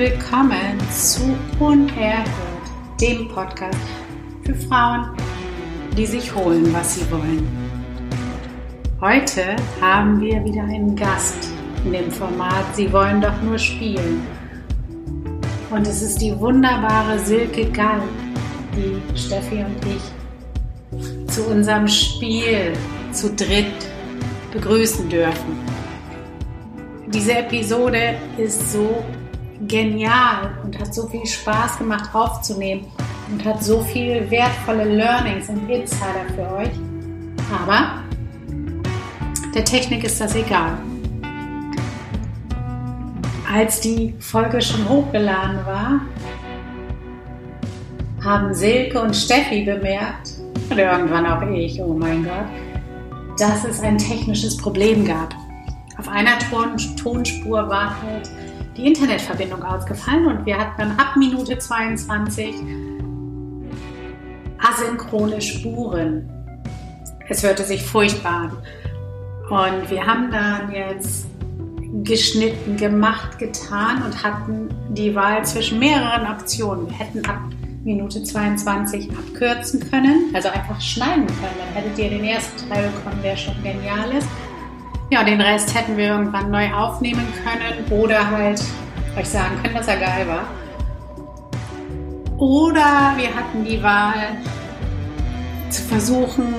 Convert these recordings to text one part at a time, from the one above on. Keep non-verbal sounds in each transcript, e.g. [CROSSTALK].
Willkommen zu Unerhört, dem Podcast für Frauen, die sich holen, was sie wollen. Heute haben wir wieder einen Gast in dem Format Sie wollen doch nur spielen. Und es ist die wunderbare Silke Gall, die Steffi und ich zu unserem Spiel zu dritt begrüßen dürfen. Diese Episode ist so genial und hat so viel Spaß gemacht aufzunehmen und hat so viel wertvolle Learnings und Insider für euch. Aber der Technik ist das egal. Als die Folge schon hochgeladen war, haben Silke und Steffi bemerkt, und irgendwann auch ich, oh mein Gott, dass es ein technisches Problem gab. Auf einer Ton Tonspur war halt die Internetverbindung ausgefallen und wir hatten dann ab Minute 22 asynchrone Spuren. Es hörte sich furchtbar an. Und wir haben dann jetzt geschnitten, gemacht, getan und hatten die Wahl zwischen mehreren Optionen. Wir hätten ab Minute 22 abkürzen können, also einfach schneiden können. Dann hättet ihr den ersten Teil bekommen, der schon genial ist. Ja, den Rest hätten wir irgendwann neu aufnehmen können oder halt euch sagen können, dass er geil war. Oder wir hatten die Wahl zu versuchen,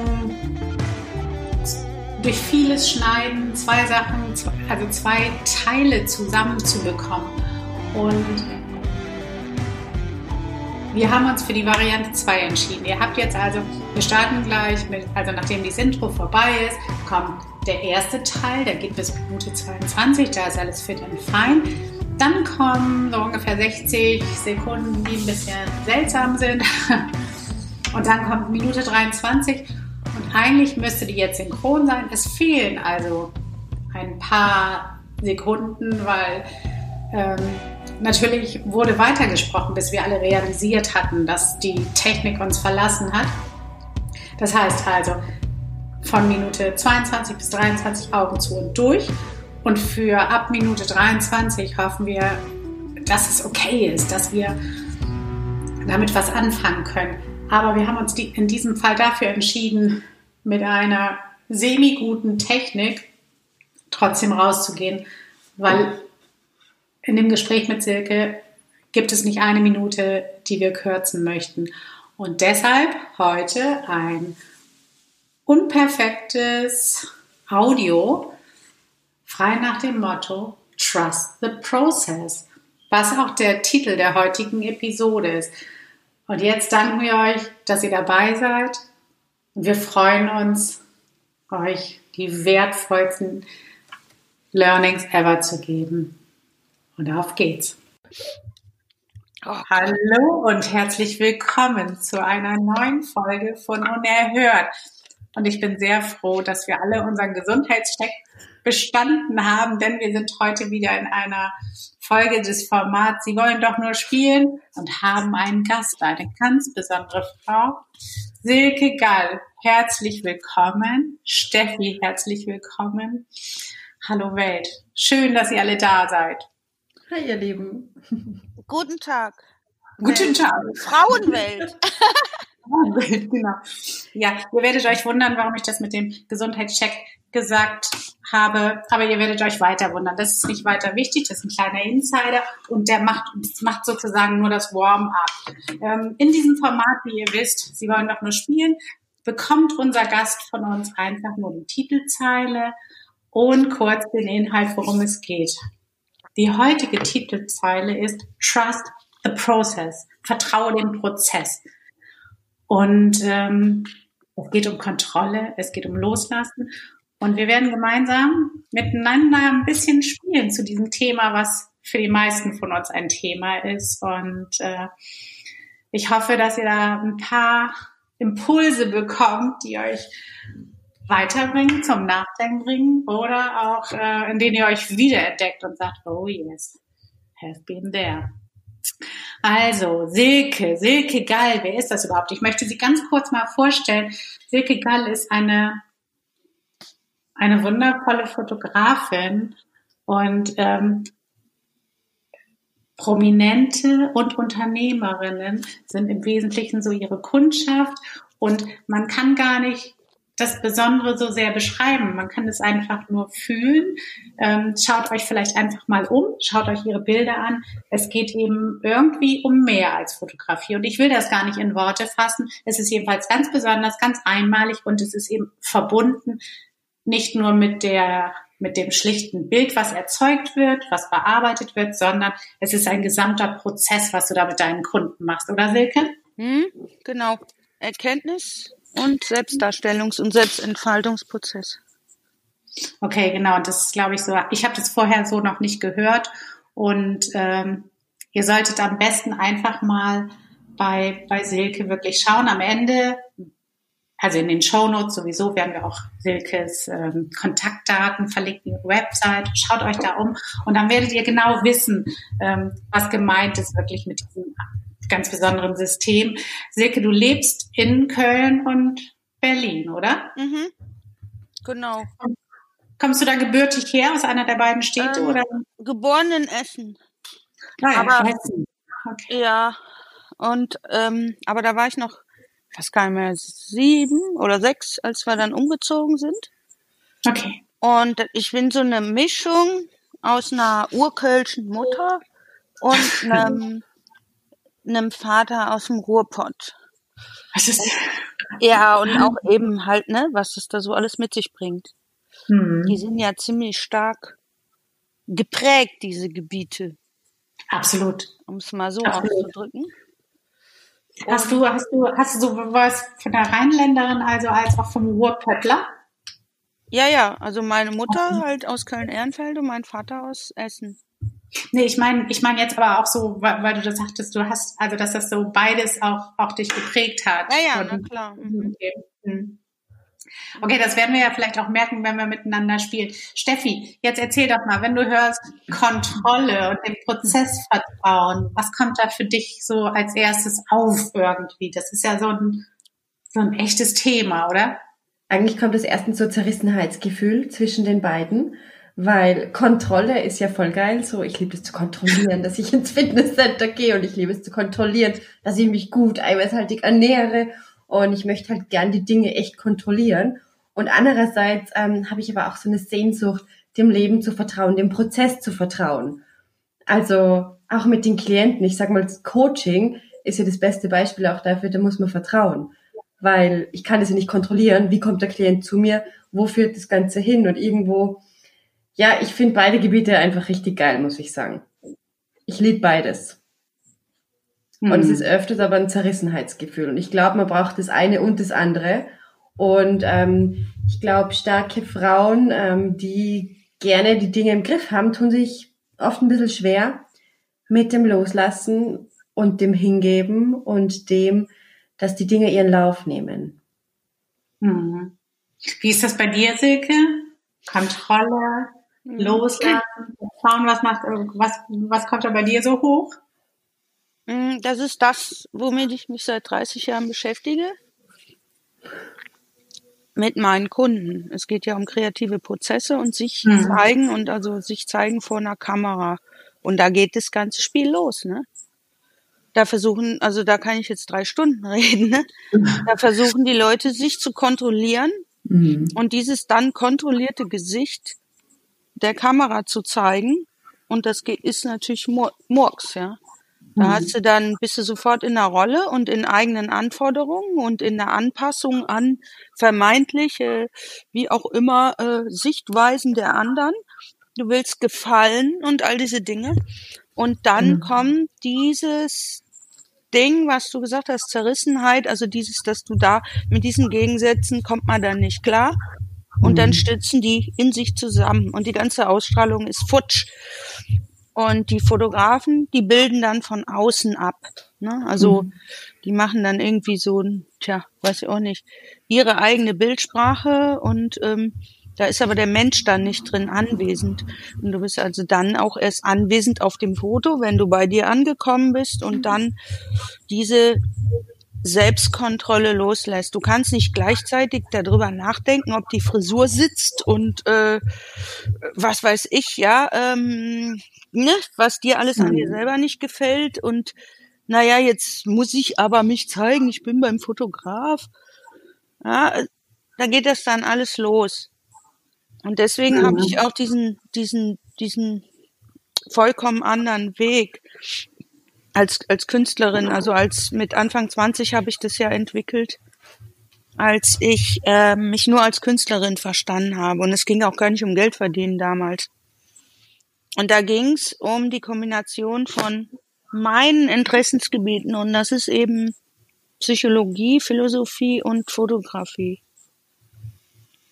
durch vieles Schneiden zwei Sachen, also zwei Teile zusammenzubekommen. Und wir haben uns für die Variante 2 entschieden. Ihr habt jetzt also, wir starten gleich mit, also nachdem das Intro vorbei ist, kommt der erste Teil, der geht bis Minute 22, da ist alles fit und fein. Dann kommen so ungefähr 60 Sekunden, die ein bisschen seltsam sind. [LAUGHS] Und dann kommt Minute 23 und eigentlich müsste die jetzt synchron sein. Es fehlen also ein paar Sekunden, weil ähm, natürlich wurde weitergesprochen, bis wir alle realisiert hatten, dass die Technik uns verlassen hat. Das heißt also, von Minute 22 bis 23 Augen zu und durch. Und für ab Minute 23 hoffen wir, dass es okay ist, dass wir damit was anfangen können. Aber wir haben uns in diesem Fall dafür entschieden, mit einer semi-guten Technik trotzdem rauszugehen, weil in dem Gespräch mit Silke gibt es nicht eine Minute, die wir kürzen möchten. Und deshalb heute ein unperfektes Audio, frei nach dem Motto Trust the Process, was auch der Titel der heutigen Episode ist. Und jetzt danken wir euch, dass ihr dabei seid. Wir freuen uns, euch die wertvollsten Learnings ever zu geben. Und auf geht's. Oh. Hallo und herzlich willkommen zu einer neuen Folge von Unerhört. Und ich bin sehr froh, dass wir alle unseren Gesundheitscheck bestanden haben, denn wir sind heute wieder in einer Folge des Formats Sie wollen doch nur spielen und haben einen Gast, eine ganz besondere Frau, Silke Gall. Herzlich willkommen. Steffi, herzlich willkommen. Hallo Welt. Schön, dass ihr alle da seid. Hi, ihr Lieben. Guten Tag. Guten Tag. [LAUGHS] [LAUGHS] Frauenwelt. genau. Ja, ihr werdet euch wundern, warum ich das mit dem Gesundheitscheck gesagt habe, aber ihr werdet euch weiter wundern. Das ist nicht weiter wichtig, das ist ein kleiner Insider und der macht, macht sozusagen nur das Warm-up. Ähm, in diesem Format, wie ihr wisst, Sie wollen doch nur spielen, bekommt unser Gast von uns einfach nur die Titelzeile und kurz den Inhalt, worum es geht. Die heutige Titelzeile ist Trust the Process. Vertraue dem Prozess. Und ähm, es geht um Kontrolle, es geht um Loslassen. Und wir werden gemeinsam miteinander ein bisschen spielen zu diesem Thema, was für die meisten von uns ein Thema ist. Und äh, ich hoffe, dass ihr da ein paar Impulse bekommt, die euch weiterbringen, zum Nachdenken bringen oder auch äh, in denen ihr euch wiederentdeckt und sagt, oh yes, have been there. Also, Silke, Silke Gall, wer ist das überhaupt? Ich möchte sie ganz kurz mal vorstellen. Silke Gall ist eine, eine wundervolle Fotografin und ähm, Prominente und Unternehmerinnen sind im Wesentlichen so ihre Kundschaft und man kann gar nicht das Besondere so sehr beschreiben. Man kann es einfach nur fühlen. Ähm, schaut euch vielleicht einfach mal um, schaut euch ihre Bilder an. Es geht eben irgendwie um mehr als Fotografie. Und ich will das gar nicht in Worte fassen. Es ist jedenfalls ganz besonders, ganz einmalig und es ist eben verbunden nicht nur mit der mit dem schlichten Bild, was erzeugt wird, was bearbeitet wird, sondern es ist ein gesamter Prozess, was du da mit deinen Kunden machst, oder Silke? Hm, genau. Erkenntnis und Selbstdarstellungs- und Selbstentfaltungsprozess. Okay, genau. Das ist, glaube ich, so. Ich habe das vorher so noch nicht gehört. Und ähm, ihr solltet am besten einfach mal bei, bei Silke wirklich schauen. Am Ende, also in den Show Notes sowieso, werden wir auch Silkes ähm, Kontaktdaten verlinken, Website. Schaut euch da um und dann werdet ihr genau wissen, ähm, was gemeint ist wirklich mit diesem ganz besonderen System. Silke, du lebst in Köln und Berlin, oder? Mhm. Genau. Kommst du da gebürtig her, aus einer der beiden Städte? Ähm, oder? Geboren in Essen. Nein, aber- okay. Ja. Und ähm, aber da war ich noch, ich weiß gar nicht mehr, sieben oder sechs, als wir dann umgezogen sind. okay. Und ich bin so eine Mischung aus einer urkölschen Mutter und [LAUGHS] einem, einem Vater aus dem Ruhrpott. Was ist? Ja, und auch eben halt, ne, was es da so alles mit sich bringt. Hm. Die sind ja ziemlich stark geprägt, diese Gebiete, Absolut. um es mal so Absolut. auszudrücken. Hast du, hast du, hast du so was von der Rheinländerin, also als auch vom Ruhrpöttler? Ja, ja, also meine Mutter halt aus Köln-Ehrenfeld und mein Vater aus Essen. Nee, ich meine, ich meine jetzt aber auch so, weil, weil du das sagtest, du hast, also dass das so beides auch, auch dich geprägt hat. Ja, ja, na klar. Mhm. Okay. Hm. Okay, das werden wir ja vielleicht auch merken, wenn wir miteinander spielen. Steffi, jetzt erzähl doch mal, wenn du hörst Kontrolle und dem Prozess vertrauen, was kommt da für dich so als erstes auf irgendwie? Das ist ja so ein, so ein echtes Thema, oder? Eigentlich kommt es erstens so Zerrissenheitsgefühl zwischen den beiden, weil Kontrolle ist ja voll geil. So, ich liebe es zu kontrollieren, dass ich ins Fitnesscenter gehe und ich liebe es zu kontrollieren, dass ich mich gut eiweißhaltig ernähre und ich möchte halt gern die Dinge echt kontrollieren. Und andererseits ähm, habe ich aber auch so eine Sehnsucht, dem Leben zu vertrauen, dem Prozess zu vertrauen. Also auch mit den Klienten, ich sag mal, Coaching ist ja das beste Beispiel auch dafür, da muss man vertrauen. Weil ich kann das ja nicht kontrollieren, wie kommt der Klient zu mir, wo führt das Ganze hin und irgendwo, ja, ich finde beide Gebiete einfach richtig geil, muss ich sagen. Ich liebe beides. Und es Hm. ist öfters aber ein Zerrissenheitsgefühl. Und ich glaube, man braucht das eine und das andere. Und ähm, ich glaube, starke Frauen, ähm, die gerne die Dinge im Griff haben, tun sich oft ein bisschen schwer mit dem Loslassen und dem Hingeben und dem, dass die Dinge ihren Lauf nehmen. Hm. Wie ist das bei dir, Silke? Kontrolle, loslassen, schauen, was macht, was, was kommt da bei dir so hoch? Mm, Das ist das, womit ich mich seit 30 Jahren beschäftige. Mit meinen Kunden. Es geht ja um kreative Prozesse und sich Mhm. zeigen und also sich zeigen vor einer Kamera. Und da geht das ganze Spiel los, ne? Da versuchen, also da kann ich jetzt drei Stunden [LAUGHS] reden, ne? Da versuchen die Leute sich zu kontrollieren und dieses dann kontrollierte Gesicht der Kamera zu zeigen. Und das ist natürlich Mur Murks, ja. Da hast du dann, bist du sofort in der Rolle und in eigenen Anforderungen und in der Anpassung an vermeintliche, wie auch immer, äh, Sichtweisen der anderen. Du willst gefallen und all diese Dinge. Und dann Mhm. kommt dieses Ding, was du gesagt hast, Zerrissenheit, also dieses, dass du da mit diesen Gegensätzen kommt man dann nicht klar. Und dann Mhm. stützen die in sich zusammen und die ganze Ausstrahlung ist futsch. Und die Fotografen, die bilden dann von außen ab. Ne? Also Mhm. die machen dann irgendwie so tja, weiß ich auch nicht, ihre eigene Bildsprache und ähm, da ist aber der Mensch dann nicht drin anwesend. Und du bist also dann auch erst anwesend auf dem Foto, wenn du bei dir angekommen bist und dann diese Selbstkontrolle loslässt. Du kannst nicht gleichzeitig darüber nachdenken, ob die Frisur sitzt und äh, was weiß ich, ja, ähm, ne, was dir alles an dir Mhm. selber nicht gefällt und naja, jetzt muss ich aber mich zeigen, ich bin beim Fotograf. Ja, da geht das dann alles los. Und deswegen habe ich Mhm. auch diesen, diesen, diesen vollkommen anderen Weg als, als Künstlerin. Also als mit Anfang 20 habe ich das ja entwickelt, als ich äh, mich nur als Künstlerin verstanden habe. Und es ging auch gar nicht um Geld verdienen damals. Und da ging es um die Kombination von meinen Interessensgebieten und das ist eben Psychologie, Philosophie und Fotografie.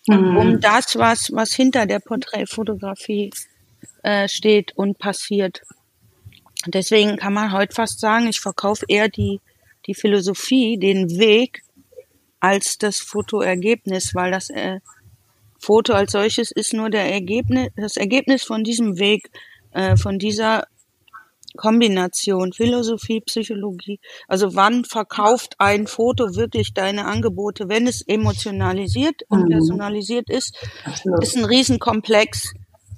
Und um Mhm. das, was, was hinter der Porträtfotografie äh, steht und passiert. Deswegen kann man heute fast sagen, ich verkaufe eher die, die Philosophie, den Weg, als das Fotoergebnis, weil das äh, Foto als solches ist nur der Ergebnis, das Ergebnis von diesem Weg, äh, von dieser Kombination Philosophie, Psychologie. Also wann verkauft ein Foto wirklich deine Angebote, wenn es emotionalisiert und Mhm. personalisiert ist, ist ein Riesenkomplex.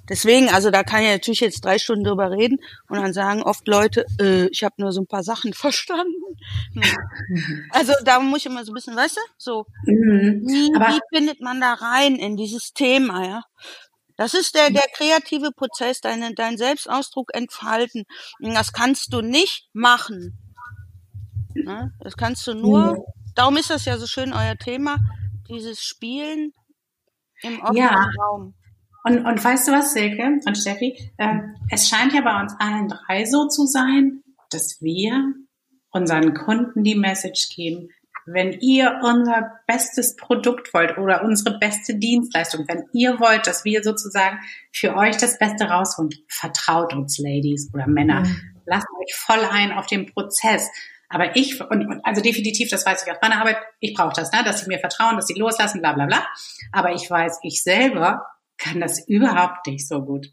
Deswegen, also da kann ich natürlich jetzt drei Stunden drüber reden und dann sagen oft Leute, äh, ich habe nur so ein paar Sachen [LAUGHS] verstanden. Also da muss ich immer so ein bisschen, weißt du, so, Mhm. wie, wie findet man da rein in dieses Thema, ja? Das ist der, der kreative Prozess, deine, dein Selbstausdruck entfalten. Und Das kannst du nicht machen. Ne? Das kannst du nur, Mhm. darum ist das ja so schön euer Thema, dieses Spielen im offenen ja, Raum. Und, und weißt du was, Silke und Steffi? Ähm, es scheint ja bei uns allen drei so zu sein, dass wir unseren Kunden die Message geben, wenn ihr unser bestes Produkt wollt oder unsere beste Dienstleistung, wenn ihr wollt, dass wir sozusagen für euch das Beste rausholen, vertraut uns, Ladies oder Männer. Mhm. Lasst euch voll ein auf den Prozess. Aber ich, und, und also definitiv, das weiß ich aus meiner Arbeit, ich brauche das, ne, dass sie mir vertrauen, dass sie loslassen, bla bla bla. Aber ich weiß, ich selber kann das überhaupt nicht so gut.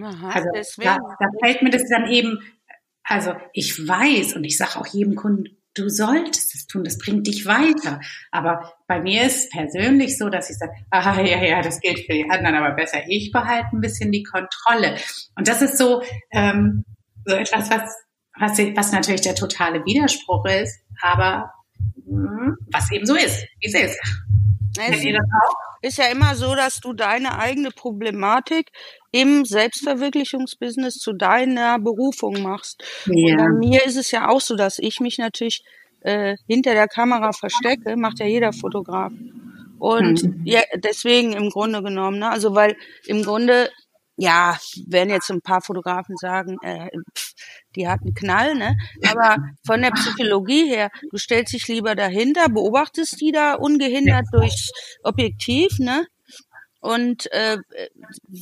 Aha, Also da, deswegen. da fällt mir das dann eben, also ich weiß und ich sage auch jedem Kunden, du solltest es tun, das bringt dich weiter. Aber bei mir ist es persönlich so, dass ich sage, ah ja, ja, das gilt für die anderen, aber besser ich behalte ein bisschen die Kontrolle. Und das ist so, ähm, so etwas, was, was, was natürlich der totale Widerspruch ist, aber mh, was eben so ist, wie es ist. Es auch? ist ja immer so, dass du deine eigene Problematik im Selbstverwirklichungsbusiness zu deiner Berufung machst. Und bei Ja. mir ist es ja auch so, dass ich mich natürlich äh, hinter der Kamera verstecke, macht ja jeder Fotograf. Und Mhm. ja, deswegen im Grunde genommen, ne? Also weil im Grunde, ja, werden jetzt ein paar Fotografen sagen, äh, pff, die hat einen Knall, ne? Aber von der Psychologie her, du stellst dich lieber dahinter, beobachtest die da ungehindert durch Objektiv, ne? Und äh,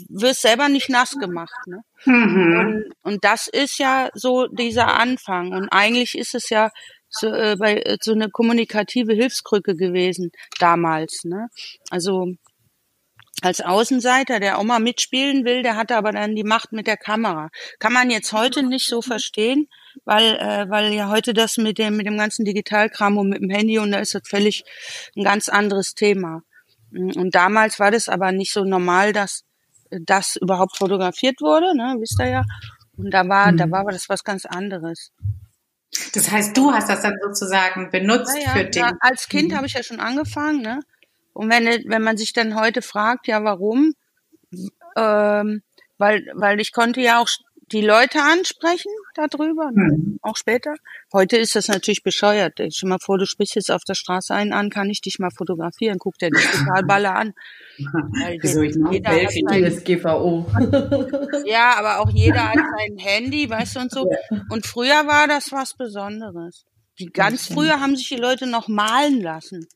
wirst selber nicht nass gemacht, ne? Mhm. Und, und das ist ja so dieser Anfang. Und eigentlich ist es ja so, äh, bei, äh, so eine kommunikative Hilfskrücke gewesen damals. Ne? Also als Außenseiter, der auch mal mitspielen will, der hatte aber dann die Macht mit der Kamera. Kann man jetzt heute nicht so verstehen, weil, äh, weil ja heute das mit dem, mit dem ganzen Digitalkram und mit dem Handy und da ist das völlig ein ganz anderes Thema. Und damals war das aber nicht so normal, dass das überhaupt fotografiert wurde, ne, wisst ihr ja. Und da war, da Mhm. war aber das was ganz anderes. Das heißt, du hast das dann sozusagen benutzt Naja, für den. ja, als Kind Mhm. habe ich ja schon angefangen, ne? Und wenn, wenn man sich dann heute fragt, ja, warum? Ähm, weil, weil ich konnte ja auch die Leute ansprechen darüber, ne? Mhm. auch später. Heute ist das natürlich bescheuert. Dir mal vor, du sprichst jetzt auf der Straße einen an, kann ich dich mal fotografieren, guck dir dich total [LAUGHS] baller an. Weil Wieso ich jeder hat sein, DSGVO. [LAUGHS] ja, aber auch jeder hat sein Handy, weißt du, und so. Und früher war das was Besonderes. Die ganz früher haben sich die Leute noch malen lassen.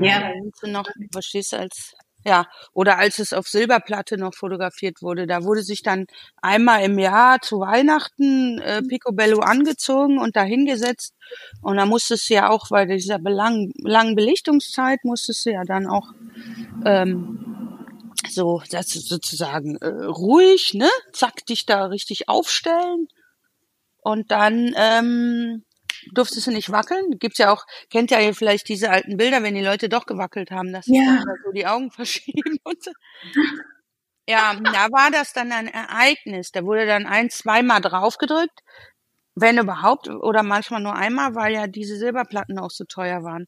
Ja. Sie noch, verstehst du, als, ja, oder als es auf Silberplatte noch fotografiert wurde, da wurde sich dann einmal im Jahr zu Weihnachten äh, Picobello angezogen und da hingesetzt. Und da musstest du ja auch, bei dieser belang, langen Belichtungszeit, musstest du ja dann auch ähm, so das sozusagen äh, ruhig, ne? Zack, dich da richtig aufstellen. Und dann, ähm, durftest du nicht wackeln? Gibt's ja auch, kennt ja vielleicht diese alten Bilder, wenn die Leute doch gewackelt haben, dass sie Ja. so die Augen [LAUGHS] verschieben und so. Ja, da war das dann ein Ereignis. Da wurde dann ein, zweimal draufgedrückt, wenn überhaupt, oder manchmal nur einmal, weil ja diese Silberplatten auch so teuer waren.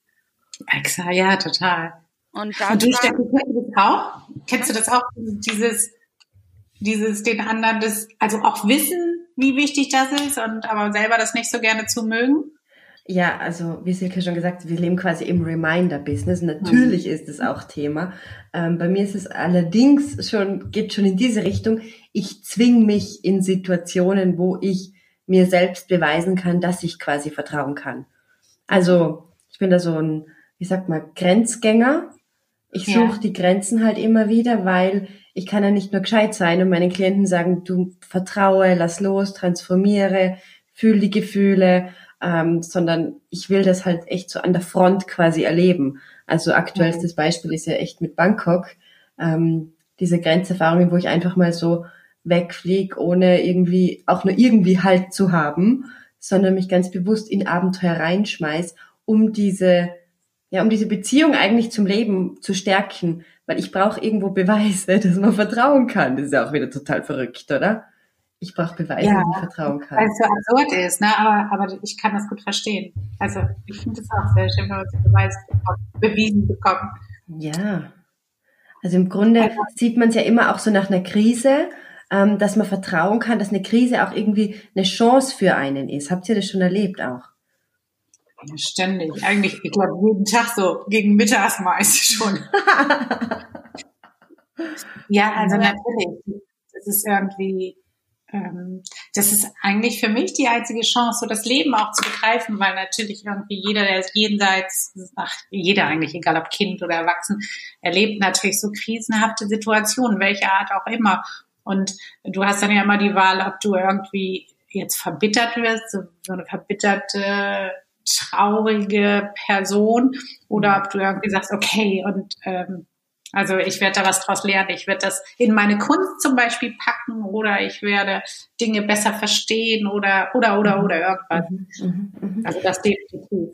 Exa, ja, total. Und da Und du, Steffi, kennst du das auch? Kennst du das auch? Dieses, dieses den anderen das, also auch wissen, wie wichtig das ist und aber selber das nicht so gerne zu mögen? Ja, also wie Silke schon gesagt, wir leben quasi im Reminder-Business. Natürlich ist es auch Thema. Ähm, bei mir ist es allerdings schon, geht schon in diese Richtung. Ich zwing mich in Situationen, wo ich mir selbst beweisen kann, dass ich quasi vertrauen kann. Also ich bin da so ein, wie sagt man, Grenzgänger. Ich Ja. suche die Grenzen halt immer wieder, weil ich kann ja nicht nur gescheit sein und meinen Klienten sagen, du vertraue, lass los, transformiere, fühl die Gefühle, ähm, sondern ich will das halt echt so an der Front quasi erleben. Also aktuellstes Beispiel ist ja echt mit Bangkok, ähm, diese Grenzerfahrungen, wo ich einfach mal so wegfliege, ohne irgendwie, auch nur irgendwie Halt zu haben, sondern mich ganz bewusst in Abenteuer reinschmeiß, um diese, ja, um diese Beziehung eigentlich zum Leben zu stärken, weil ich brauche irgendwo Beweise, [LAUGHS] dass man vertrauen kann. Das ist ja auch wieder total verrückt, oder? Ich brauche Beweise, Ja. dass ich vertrauen kann. Weil es so absurd ist, ne? aber, aber ich kann das gut verstehen. Also ich finde es auch sehr schön, wenn man so Beweis bekommt, bewiesen bekommt. Ja. Also im Grunde sieht man es ja immer auch so nach einer Krise, ähm, dass man vertrauen kann, dass eine Krise auch irgendwie eine Chance für einen ist. Habt ihr das schon erlebt auch? Ja, ständig. Eigentlich, ich glaube, jeden Tag so gegen mittags meist schon. [LAUGHS] ja, also natürlich. Das ist irgendwie, ähm, das ist eigentlich für mich die einzige Chance, so das Leben auch zu begreifen, weil natürlich irgendwie jeder, der ist jenseits, ach, jeder eigentlich, egal ob Kind oder Erwachsen, erlebt natürlich so krisenhafte Situationen, welche Art auch immer. Und du hast dann ja immer die Wahl, ob du irgendwie jetzt verbittert wirst, so, so eine verbitterte, traurige Person, oder ob du irgendwie sagst, okay, und ähm, also ich werde da was draus lernen, ich werde das in meine Kunst zum Beispiel packen oder ich werde Dinge besser verstehen oder oder oder oder irgendwas. Mhm, mhm. Also das definitiv.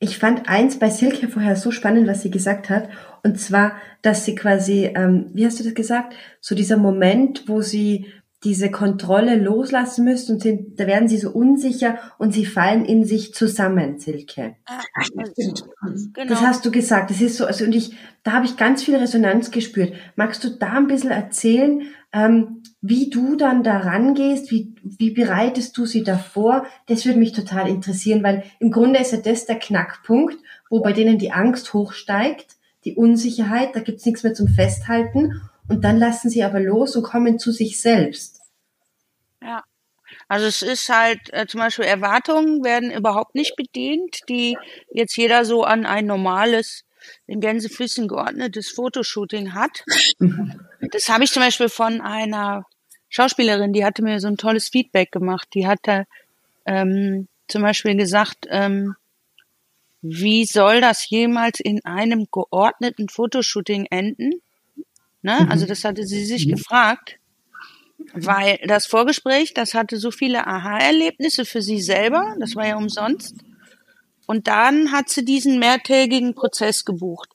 Ich fand eins bei Silke vorher so spannend, was sie gesagt hat. Und zwar, dass sie quasi, ähm, wie hast du das gesagt? So dieser Moment, wo sie diese Kontrolle loslassen müssen und sind, da werden sie so unsicher und sie fallen in sich zusammen, Silke. Ah, Ach, das stimmt. genau. Das hast du gesagt. Das ist so, also und ich, da habe ich ganz viel Resonanz gespürt. Magst du da ein bisschen erzählen, ähm, wie du dann da rangehst? Wie, wie bereitest du sie davor? Das würde mich total interessieren, weil im Grunde ist ja das der Knackpunkt, wo bei denen die Angst hochsteigt, die Unsicherheit, da gibt's nichts mehr zum Festhalten und dann lassen sie aber los und kommen zu sich selbst. Ja. Also es ist halt, äh, zum Beispiel Erwartungen werden überhaupt nicht bedient, die jetzt jeder so an ein normales, in Gänsefüßchen geordnetes Fotoshooting hat. [LAUGHS] Das habe ich zum Beispiel von einer Schauspielerin, die hatte mir so ein tolles Feedback gemacht. Die hatte ähm, zum Beispiel gesagt, ähm, wie soll das jemals in einem geordneten Fotoshooting enden? Ne? Also das hatte sie sich gefragt. Weil das Vorgespräch, das hatte so viele Aha-Erlebnisse für sie selber, das war ja umsonst. Und dann hat sie diesen mehrtägigen Prozess gebucht.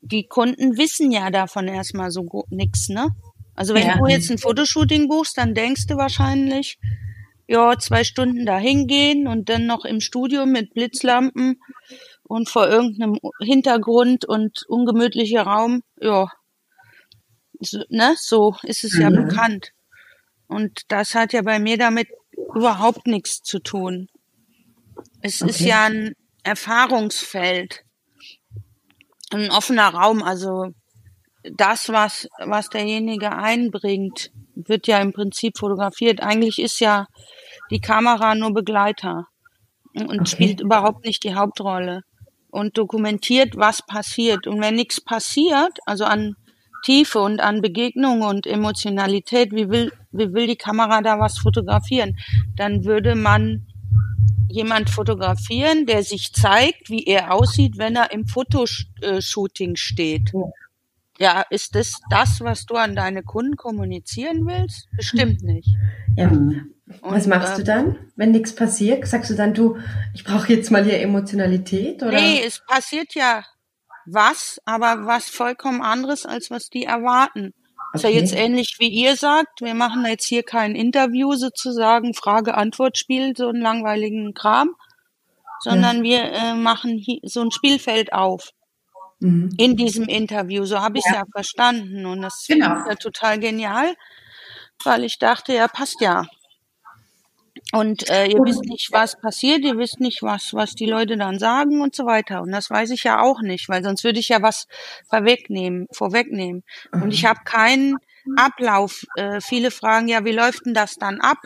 Die Kunden wissen ja davon erstmal so nix, ne? Also wenn Ja. du jetzt ein Fotoshooting buchst, dann denkst du wahrscheinlich, ja, zwei Stunden da hingehen und dann noch im Studio mit Blitzlampen und vor irgendeinem Hintergrund und ungemütlicher Raum, ja, ne, so ist es ja Mhm. bekannt. Und das hat ja bei mir damit überhaupt nichts zu tun. Es ist Okay. ja ein Erfahrungsfeld, ein offener Raum. Also das, was, was derjenige einbringt, wird ja im Prinzip fotografiert. Eigentlich ist ja die Kamera nur Begleiter und Okay. spielt überhaupt nicht die Hauptrolle und dokumentiert, was passiert. Und wenn nichts passiert, also an Tiefe und an Begegnung und Emotionalität, wie will, wie will die Kamera da was fotografieren? Dann würde man jemand fotografieren, der sich zeigt, wie er aussieht, wenn er im Fotoshooting steht. Ja. Ja, ist das das, was du an deine Kunden kommunizieren willst? Bestimmt nicht. Ja, Und, Was machst äh, du dann, wenn nichts passiert? Sagst du dann, du, ich brauche jetzt mal hier Emotionalität? Oder? Nee, es passiert ja was, aber was vollkommen anderes, als was die erwarten. Okay. Ist ja jetzt ähnlich wie ihr sagt, wir machen jetzt hier kein Interview sozusagen, Frage-Antwort-Spiel, so einen langweiligen Kram, sondern ja. wir äh, machen hier so ein Spielfeld auf. Mhm. In diesem Interview, so habe ich es ja. ja. verstanden. Und das genau. ist ja total genial, weil ich dachte, ja, passt ja. Und äh, ihr wisst nicht, was passiert, ihr wisst nicht, was, was die Leute dann sagen und so weiter. Und das weiß ich ja auch nicht, weil sonst würde ich ja was vorwegnehmen, vorwegnehmen. Und ich mhm. habe keinen Ablauf. Äh, viele fragen ja, wie läuft denn das dann ab?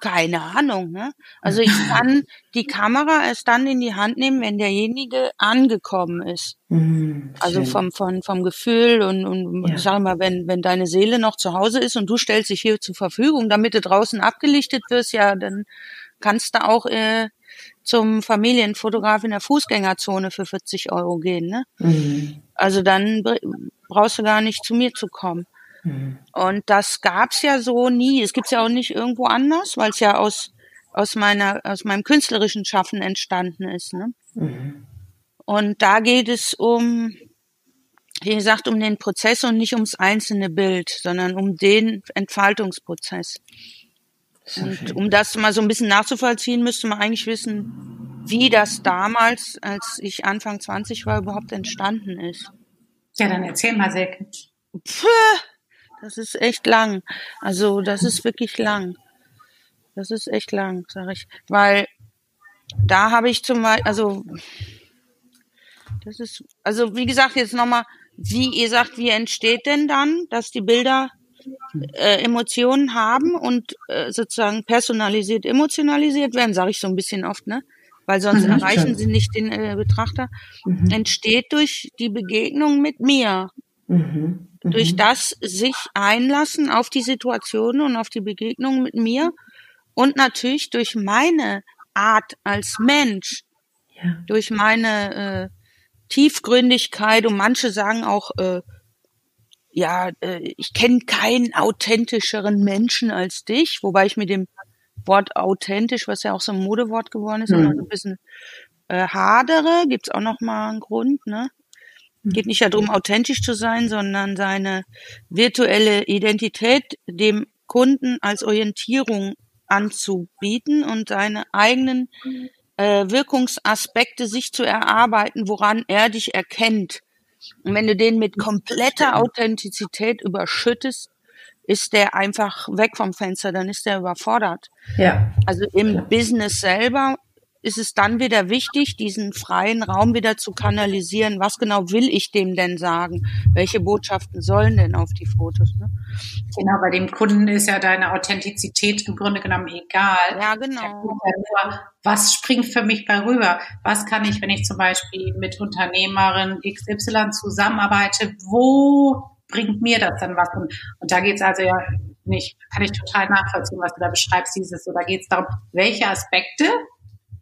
Keine Ahnung. Ne? Also ich [LAUGHS] kann die Kamera erst dann in die Hand nehmen, wenn derjenige angekommen ist. Mhm, also vom, vom, vom Gefühl und, und ja. ich sage mal, wenn, wenn deine Seele noch zu Hause ist und du stellst dich hier zur Verfügung, damit du draußen abgelichtet wirst, ja, dann kannst du auch äh, zum Familienfotograf in der Fußgängerzone für 40 Euro gehen. Ne? Mhm. Also dann brauchst du gar nicht zu mir zu kommen. Mhm. Und das gab's ja so nie. Es gibt's ja auch nicht irgendwo anders, weil es ja aus aus meiner aus meinem künstlerischen Schaffen entstanden ist. Ne? Mhm. Und da geht es um, wie gesagt, um den Prozess und nicht ums einzelne Bild, sondern um den Entfaltungsprozess. Und um das mal so ein bisschen nachzuvollziehen, müsste man eigentlich wissen, wie das damals, als ich Anfang 20 war, überhaupt entstanden ist. Ja, dann erzähl mal, Silke. Puh, das ist echt lang. Also das ist wirklich lang. Das ist echt lang, sag ich. Weil da habe ich zum Beispiel, also das ist, also wie gesagt, jetzt nochmal, wie ihr sagt, wie entsteht denn dann, dass die Bilder äh, Emotionen haben und äh, sozusagen personalisiert, emotionalisiert werden, sage ich so ein bisschen oft, ne? Weil sonst mhm, erreichen sie nicht den äh, Betrachter. Mhm. Entsteht durch die Begegnung mit mir. Mhm. Mhm. Durch das sich einlassen auf die Situation und auf die Begegnung mit mir und natürlich durch meine Art als Mensch, ja. durch meine äh, Tiefgründigkeit und manche sagen auch, äh, ja, äh, ich kenne keinen authentischeren Menschen als dich, wobei ich mit dem Wort authentisch, was ja auch so ein Modewort geworden ist, mhm. ein bisschen äh, hadere, gibt's auch noch mal einen Grund, ne? Geht nicht darum, authentisch zu sein, sondern seine virtuelle Identität dem Kunden als Orientierung anzubieten und seine eigenen äh, Wirkungsaspekte sich zu erarbeiten, woran er dich erkennt. Und wenn du den mit kompletter Authentizität überschüttest, ist der einfach weg vom Fenster, dann ist der überfordert. Ja. Also im Business selber ist es dann wieder wichtig, diesen freien Raum wieder zu kanalisieren. Was genau will ich dem denn sagen? Welche Botschaften sollen denn auf die Fotos? Ne? Genau, bei dem Kunden ist ja deine Authentizität im Grunde genommen egal. Ja, genau. Nur, was springt für mich bei rüber? Was kann ich, wenn ich zum Beispiel mit Unternehmerin XY zusammenarbeite, wo bringt mir das dann was? Und, und da geht es also ja nicht, kann ich total nachvollziehen, was du da beschreibst, dieses, so da geht es darum, welche Aspekte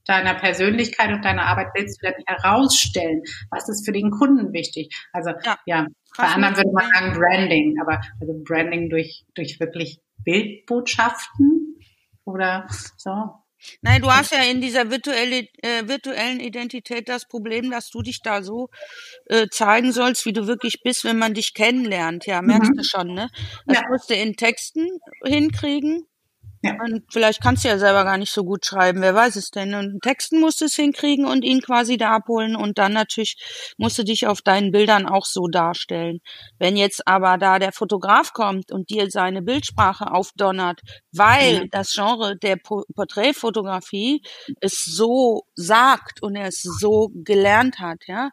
deiner Persönlichkeit und deiner Arbeit willst du denn herausstellen? Was ist für den Kunden wichtig? Also ja, ja bei anderen würde man sagen Branding, aber also Branding durch, durch wirklich Bildbotschaften oder so. Nein, du hast ja in dieser virtuelle, äh, virtuellen Identität das Problem, dass du dich da so äh, zeigen sollst, wie du wirklich bist, wenn man dich kennenlernt. Ja, merkst mhm. du schon, ne? Das ja. musst du in Texten hinkriegen. Ja. Und vielleicht kannst du ja selber gar nicht so gut schreiben, wer weiß es denn. Und Texten musst du es hinkriegen und ihn quasi da abholen und dann natürlich musst du dich auf deinen Bildern auch so darstellen. Wenn jetzt aber da der Fotograf kommt und dir seine Bildsprache aufdonnert, weil ja. das Genre der Porträtfotografie es so sagt und er es so gelernt hat, ja,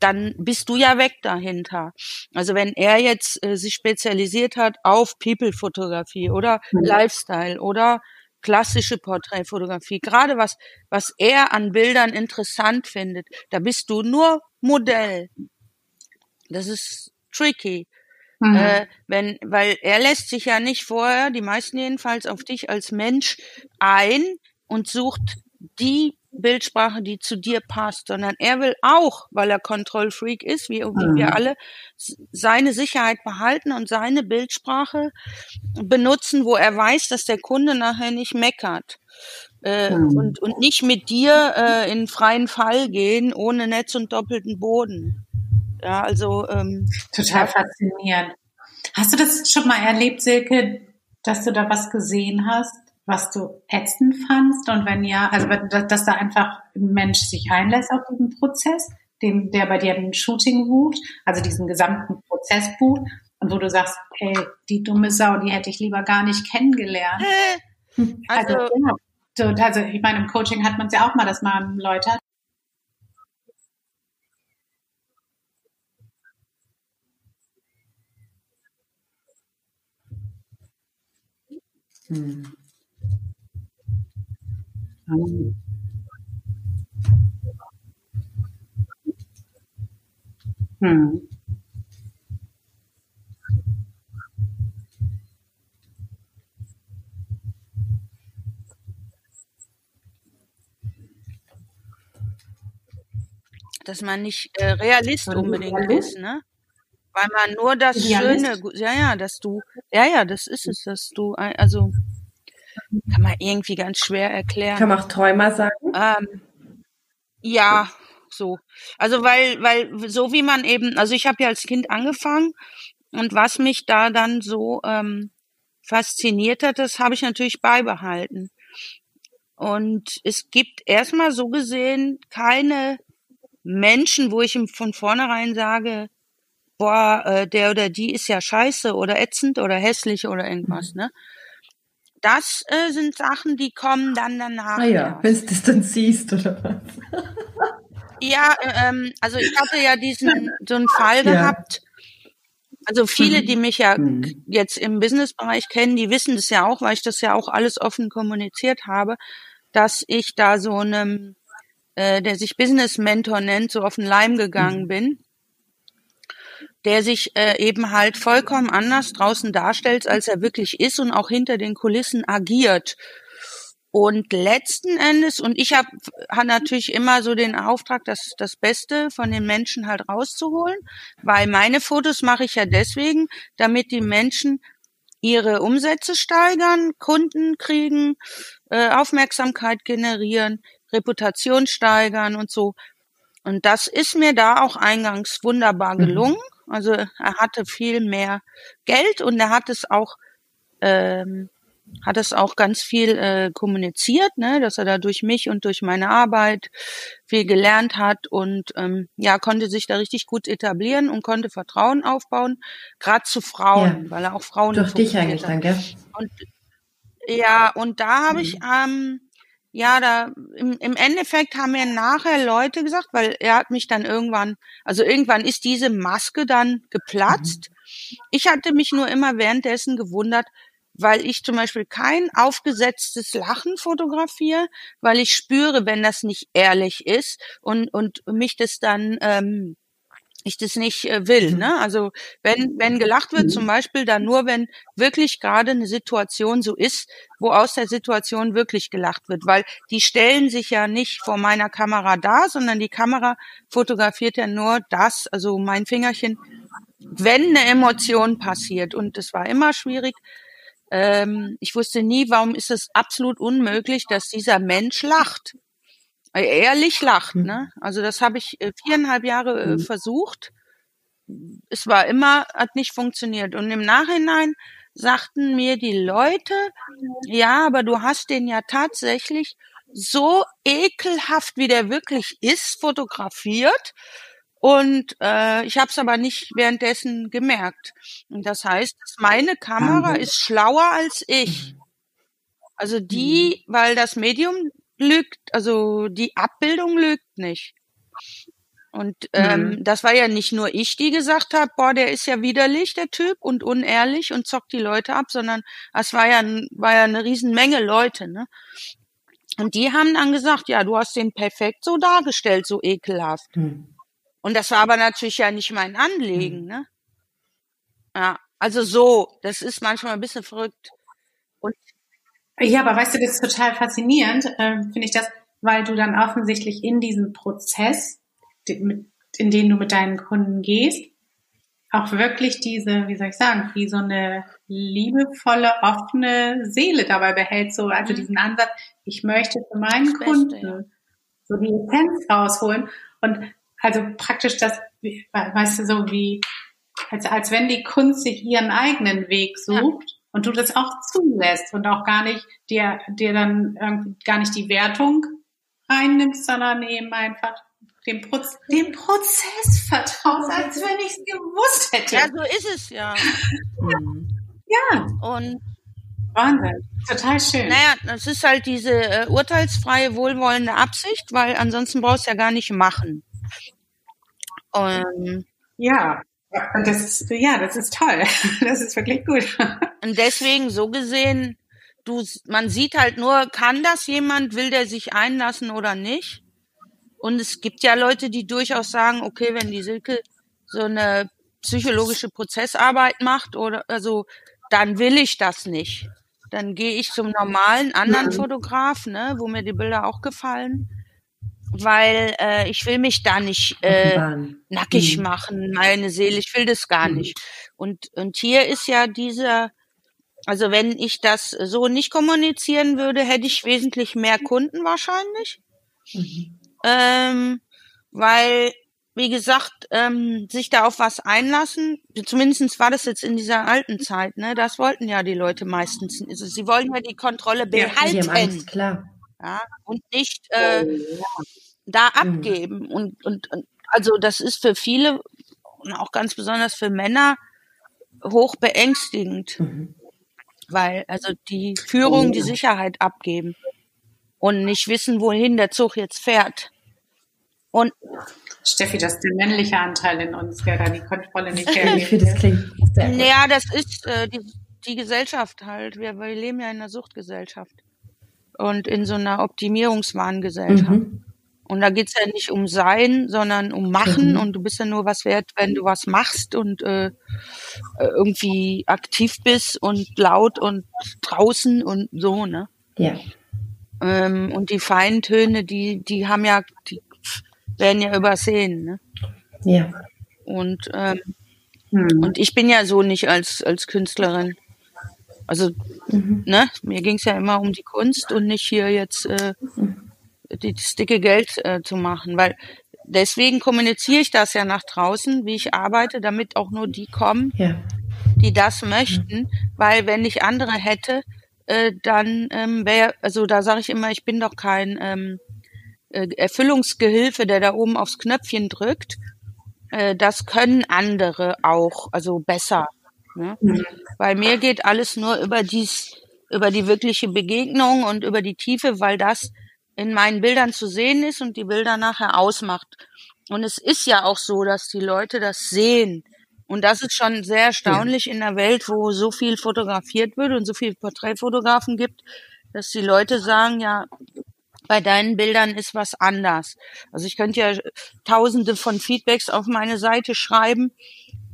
dann bist du ja weg dahinter. Also wenn er jetzt äh, sich spezialisiert hat auf People-Fotografie oder mhm. Lifestyle oder klassische Porträtfotografie, gerade was, was er an Bildern interessant findet, da bist du nur Modell. Das ist tricky. Mhm. Äh, wenn, weil er lässt sich ja nicht vorher, die meisten jedenfalls, auf dich als Mensch ein und sucht die Bildsprache, die zu dir passt, sondern er will auch, weil er Kontrollfreak ist, wie, wie wir alle, seine Sicherheit behalten und seine Bildsprache benutzen, wo er weiß, dass der Kunde nachher nicht meckert. Äh, mhm. und, und nicht mit dir äh, in freien Fall gehen, ohne Netz und doppelten Boden. Ja, also ähm, total faszinierend. Hast du das schon mal erlebt, Silke, dass du da was gesehen hast, was du ätzend fandst? Und wenn ja, also dass da einfach ein Mensch sich einlässt auf diesen Prozess, den, der bei dir ein Shooting bucht, also diesen gesamten Prozess bucht, und wo du sagst, ey, die dumme Sau, die hätte ich lieber gar nicht kennengelernt. Also, also, ja, also ich meine, im Coaching hat man es ja auch mal, dass man Leute hat, Hm. Hm. Dass man nicht äh, Realist unbedingt ist, ne? Weil man nur das Schöne, ja, ja, dass du, ja, ja, das ist es, dass du, also, kann man irgendwie ganz schwer erklären. Kann man auch Träumer sagen? Ähm, ja, so. Also, weil, weil, so wie man eben, also ich habe ja als Kind angefangen und was mich da dann so ähm, fasziniert hat, das habe ich natürlich beibehalten. Und es gibt erstmal so gesehen keine Menschen, wo ich ihm von vornherein sage, boah, äh, der oder die ist ja scheiße oder ätzend oder hässlich oder irgendwas, mhm. ne? Das äh, sind Sachen, die kommen dann danach. Ah ja, wenn du das dann siehst oder was? ja, äh, ähm, also ich hatte ja diesen so einen Fall ja. gehabt. Also viele, die mhm. mich ja mhm. jetzt im Businessbereich kennen, die wissen das ja auch, weil ich das ja auch alles offen kommuniziert habe, dass ich da so einem, äh, der sich Business Mentor nennt, so auf den Leim gegangen mhm. bin der sich äh, eben halt vollkommen anders draußen darstellt, als er wirklich ist und auch hinter den Kulissen agiert. Und letzten Endes, und ich habe hab natürlich immer so den Auftrag, das, das Beste von den Menschen halt rauszuholen, weil meine Fotos mache ich ja deswegen, damit die Menschen ihre Umsätze steigern, Kunden kriegen, äh, Aufmerksamkeit generieren, Reputation steigern und so. Und das ist mir da auch eingangs wunderbar mhm. gelungen. Mhm. Also er hatte viel mehr Geld und er hat es auch ähm, hat es auch ganz viel äh, kommuniziert, ne, dass er da durch mich und durch meine Arbeit viel gelernt hat und ähm, ja konnte sich da richtig gut etablieren und konnte Vertrauen aufbauen, gerade zu Frauen, ja. weil er auch Frauen durch dich eigentlich dann, gell? Und ja, und da habe mhm. ich ähm, ja, da im, im Endeffekt haben mir nachher Leute gesagt, weil er hat mich dann irgendwann, also irgendwann ist diese Maske dann geplatzt. Mhm. Ich hatte mich nur immer währenddessen gewundert, weil ich zum Beispiel kein aufgesetztes Lachen fotografiere, weil ich spüre, wenn das nicht ehrlich ist und, und mich das dann ähm, ich das nicht äh, will. Mhm. Ne? Also wenn, wenn gelacht wird, zum Beispiel dann nur, wenn wirklich gerade eine Situation so ist, wo aus der Situation wirklich gelacht wird, weil die stellen sich ja nicht vor meiner Kamera da, sondern die Kamera fotografiert ja nur das, also mein Fingerchen, wenn eine Emotion passiert. Und es war immer schwierig. Ähm, ich wusste nie, warum ist es absolut unmöglich, dass dieser Mensch lacht. Äh, ehrlich lacht, ne? Also das habe ich äh, viereinhalb Jahre äh, mhm. versucht. Es war immer, hat nicht funktioniert. Und im Nachhinein sagten mir die Leute, ja, aber du hast den ja tatsächlich so ekelhaft, wie der wirklich ist, fotografiert. Und äh, ich habe es aber nicht währenddessen gemerkt. Und das heißt, meine Kamera ist schlauer als ich. Mhm. Also die, mhm. weil das Medium lügt, also die Abbildung lügt nicht. Und ähm, mhm. das war ja nicht nur ich, die gesagt habe, boah, der ist ja widerlich, der Typ, und unehrlich und zockt die Leute ab, sondern es war ja, war ja eine Riesenmenge Leute, ne? Und die haben dann gesagt, ja, du hast den perfekt so dargestellt, so ekelhaft. Mhm. Und das war aber natürlich ja nicht mein Anliegen, mhm. ne? Ja, also so, das ist manchmal ein bisschen verrückt. Ja, aber weißt du, das ist total faszinierend, äh, finde ich das, weil du dann offensichtlich in diesem Prozess, in den du mit deinen Kunden gehst, auch wirklich diese, wie soll ich sagen, wie so eine liebevolle, offene Seele dabei behält, so, also mhm. diesen Ansatz, ich möchte für meinen das Kunden Beste, ja. so die Essenz rausholen und also praktisch das, weißt du, so wie, als, als wenn die Kunst sich ihren eigenen Weg sucht ja. Und du das auch zulässt und auch gar nicht dir, dir dann irgendwie gar nicht die Wertung reinnimmst, sondern eben einfach dem, Proz dem Prozess vertraust, als wenn ich es gewusst hätte. Ja, so ist es ja. [LAUGHS] ja. Und Wahnsinn. Total schön. Naja, das ist halt diese äh, urteilsfreie, wohlwollende Absicht, weil ansonsten brauchst du ja gar nicht machen. Und ja, und das ist, ja, das ist toll. [LAUGHS] Das ist wirklich gut. Und deswegen so gesehen, du, man sieht halt nur, kann das jemand, will der sich einlassen oder nicht? Und es gibt ja Leute, die durchaus sagen, okay, wenn die Silke so eine psychologische Prozessarbeit macht oder also dann will ich das nicht. Dann gehe ich zum normalen anderen. Fotograf, ne, wo mir die Bilder auch gefallen, weil äh, ich will mich da nicht äh, nackig mhm. machen, meine Seele, ich will das gar mhm. nicht. Und und hier ist ja dieser also wenn ich das so nicht kommunizieren würde, hätte ich wesentlich mehr Kunden wahrscheinlich. Mhm ähm, weil, wie gesagt, ähm, sich da auf was einlassen, zumindestens war das jetzt in dieser alten Zeit, ne? Das wollten ja die Leute meistens. Also sie wollen ja die Kontrolle behalten. Ja, Angst, klar. Ja, und nicht äh, da mhm. abgeben. Mhm. Und, und, und also das ist für viele und auch ganz besonders für Männer hoch beängstigend. Mhm. Weil also die Führung, die Sicherheit abgeben und nicht wissen, wohin der Zug jetzt fährt. Und Steffi, das ist der männliche Anteil in uns, der da die Kontrolle nicht [LAUGHS] hergibt. Ich finde, das klingt sehr gut. Ja, das ist äh, die, die Gesellschaft halt. Wir, wir leben ja in einer Suchtgesellschaft und in so einer Optimierungswahngesellschaft. Mhm. Und da geht's ja nicht um Sein, sondern um Machen. Mhm. Und du bist ja nur was wert, wenn du was machst und äh, irgendwie aktiv bist und laut und draußen und so, ne? Ja. Ähm, und die feinen Töne, die, die haben ja, die werden ja übersehen. Ne? Ja. Und, ähm, hm. und ich bin ja so nicht als, als Künstlerin. Also, mhm. ne, mir ging es ja immer um die Kunst und nicht hier jetzt äh, das dicke Geld äh, zu machen, weil deswegen kommuniziere ich das ja nach draußen, wie ich arbeite, damit auch nur die kommen, ja. die das möchten, mhm. weil wenn ich andere hätte, äh, dann ähm, wäre, also da sage ich immer, ich bin doch kein ähm, äh, Erfüllungsgehilfe, der da oben aufs Knöpfchen drückt. Äh, das können andere auch, also besser. Ne? Mhm. Weil mir geht alles nur über dies, über die wirkliche Begegnung und über die Tiefe, weil das in meinen Bildern zu sehen ist und die Bilder nachher ausmacht. Und es ist ja auch so, dass die Leute das sehen. Und das ist schon sehr erstaunlich ja. in der Welt, wo so viel fotografiert wird und so viele Porträtfotografen gibt, dass die Leute sagen, ja, bei deinen Bildern ist was anders. Also ich könnte ja tausende von Feedbacks auf meine Seite schreiben,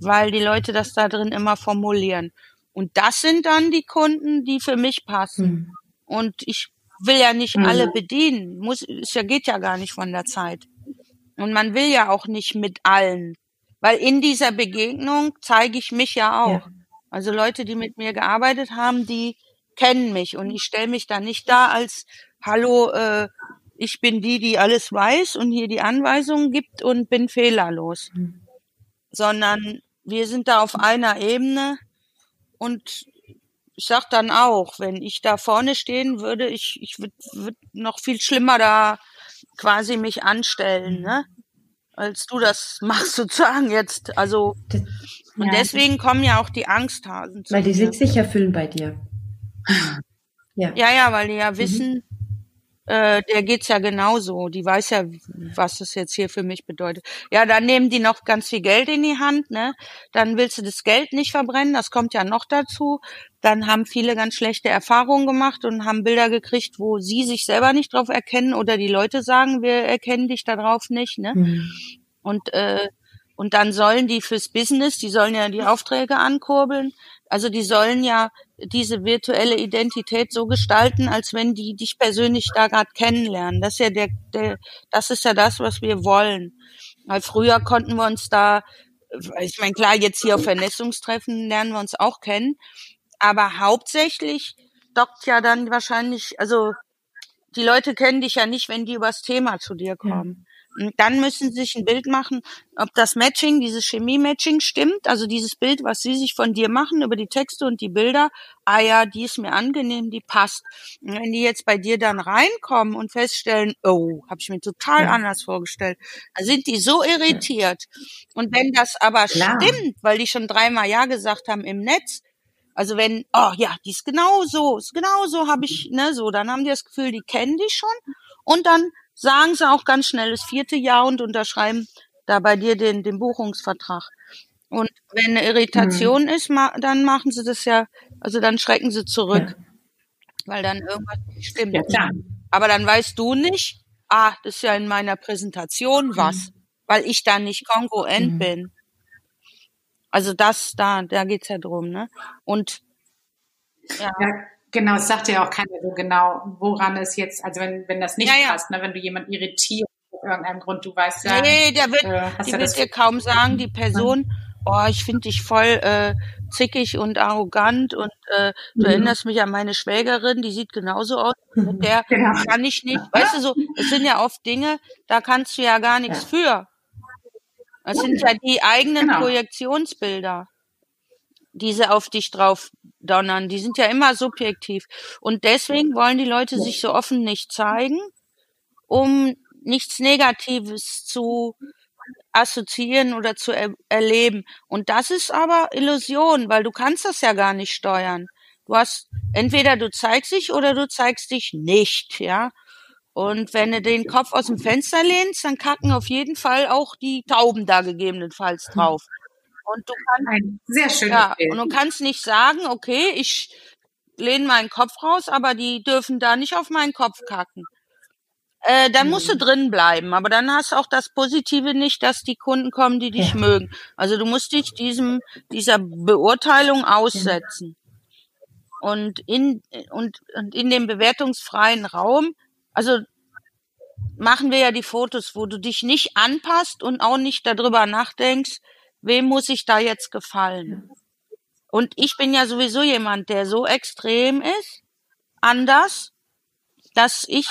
weil die Leute das da drin immer formulieren. Und das sind dann die Kunden, die für mich passen. Mhm. Und ich will ja nicht mhm. alle bedienen. Muss, es ja, geht ja gar nicht von der Zeit. Und man will ja auch nicht mit allen. Weil in dieser Begegnung zeige ich mich ja auch. Ja. Also Leute, die mit mir gearbeitet haben, die kennen mich und ich stelle mich da nicht da als hallo, äh, ich bin die, die alles weiß und hier die Anweisungen gibt und bin fehlerlos. Mhm. Sondern wir sind da auf einer Ebene und ich sag dann auch, wenn ich da vorne stehen würde, ich, ich würde würd noch viel schlimmer da quasi mich anstellen, ne? Als du das [LAUGHS] machst sozusagen jetzt. Also und ja, deswegen kommen ja auch die Angsthasen zu. Weil die sich sicher fühlen bei dir. [LAUGHS] Ja. ja, ja, weil die ja mhm. Äh, der geht's ja genauso. Die weiß ja, was das jetzt hier für mich bedeutet. Ja, dann nehmen die noch ganz viel Geld in die Hand, ne? Dann willst du das Geld nicht verbrennen, das kommt ja noch dazu. Dann haben viele ganz schlechte Erfahrungen gemacht und haben Bilder gekriegt, wo sie sich selber nicht drauf erkennen oder die Leute sagen, wir erkennen dich da drauf nicht, ne? Mhm. Und äh, und dann sollen die fürs Business, die sollen ja die Aufträge ankurbeln. Also die sollen ja diese virtuelle Identität so gestalten, als wenn die dich persönlich da gerade kennenlernen. Das ist ja der, der, das ist ja das, was wir wollen. Weil früher konnten wir uns da, ich meine, klar, jetzt hier auf Vernässungstreffen lernen wir uns auch kennen, aber hauptsächlich dockt ja dann wahrscheinlich, also die Leute kennen dich ja nicht, wenn die übers Thema zu dir kommen. Und dann müssen sie sich ein Bild machen, ob das Matching, dieses Chemie-Matching stimmt, also dieses Bild, was sie sich von dir machen über die Texte und die Bilder. Ah ja, die ist mir angenehm, die passt. Und wenn die jetzt bei dir dann reinkommen und feststellen, oh, habe ich mir total ja. anders vorgestellt, dann sind die so irritiert. Und wenn das aber Klar. stimmt, weil die schon dreimal ja gesagt haben im Netz, also wenn, oh ja, die ist genau so, ist genau so habe ich, ne, so, dann haben die das Gefühl, die kennen dich schon und dann sagen sie auch ganz schnell das vierte Jahr und unterschreiben da bei dir den, den Buchungsvertrag. Und wenn eine Irritation mhm. ist, ma, dann machen sie das ja, also dann schrecken sie zurück, ja. weil dann irgendwas nicht stimmt. Ja, Aber dann weißt du nicht, ah, das ist ja in meiner Präsentation mhm. was, weil ich da nicht kongruent mhm. bin. Also das, da, da geht's ja drum, ne? Und ja. ja genau, es sagt ja auch keiner so genau, woran es jetzt, also wenn, wenn das nicht ja, ja. passt, ne, wenn du jemanden irritierst aus irgendeinem Grund, du weißt ja. Nee, der wird, äh, die wird dir kaum sagen, die Person, oh, ich finde dich voll äh, zickig und arrogant und äh, du mhm. erinnerst mich an meine Schwägerin, die sieht genauso aus. Mit der genau. kann ich nicht, weißt du so, es sind ja oft Dinge, da kannst du ja gar nichts für. Das sind ja die eigenen genau. Projektionsbilder, die sie auf dich drauf donnern. Die sind ja immer subjektiv. Und deswegen wollen die Leute sich so offen nicht zeigen, um nichts Negatives zu assoziieren oder zu er erleben. Und das ist aber Illusion, weil du kannst das ja gar nicht steuern. Du hast, entweder du zeigst dich oder du zeigst dich nicht, ja. Und wenn du den Kopf aus dem Fenster lehnst, dann kacken auf jeden Fall auch die Tauben da gegebenenfalls drauf. Und du kannst, Ein sehr schönes ja, Bild. und du kannst nicht sagen, okay, ich lehne meinen Kopf raus, aber die dürfen da nicht auf meinen Kopf kacken. Äh, dann musst du mhm. drin bleiben, aber dann hast du auch das Positive nicht, dass die Kunden kommen, die dich ja. mögen. Also du musst dich diesem dieser Beurteilung aussetzen. Ja. Und in und, und in dem bewertungsfreien Raum also machen wir ja die Fotos, wo du dich nicht anpasst und auch nicht darüber nachdenkst, wem muss ich da jetzt gefallen. Und ich bin ja sowieso jemand, der so extrem ist, anders, dass ich,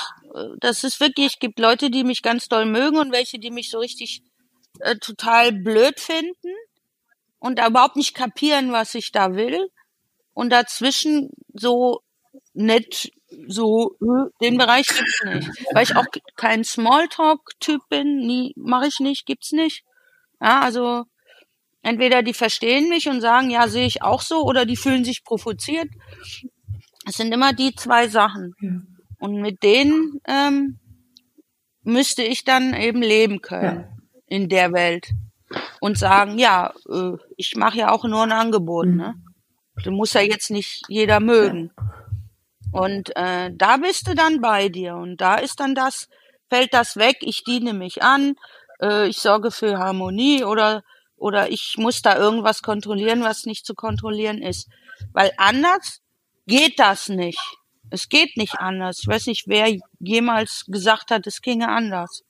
dass es wirklich gibt Leute, die mich ganz doll mögen und welche, die mich so richtig äh, total blöd finden und da überhaupt nicht kapieren, was ich da will. Und dazwischen so nett so, äh, den Bereich gibt's nicht. Weil ich auch kein Smalltalk-Typ bin, nie, mache ich nicht, gibt's nicht. Ja, also entweder die verstehen mich und sagen, ja, sehe ich auch so, oder die fühlen sich provoziert. Es sind immer die zwei Sachen. Und mit denen ähm, müsste ich dann eben leben können ja. in der Welt und sagen, ja, äh, ich mache ja auch nur ein Angebot. Mhm. Ne? Du muss ja jetzt nicht jeder mögen. Ja. Und äh, da bist du dann bei dir und da ist dann das, fällt das weg, ich diene mich an, äh, ich sorge für Harmonie oder, oder ich muss da irgendwas kontrollieren, was nicht zu kontrollieren ist. Weil anders geht das nicht. Es geht nicht anders. Ich weiß nicht, wer jemals gesagt hat, es ginge anders.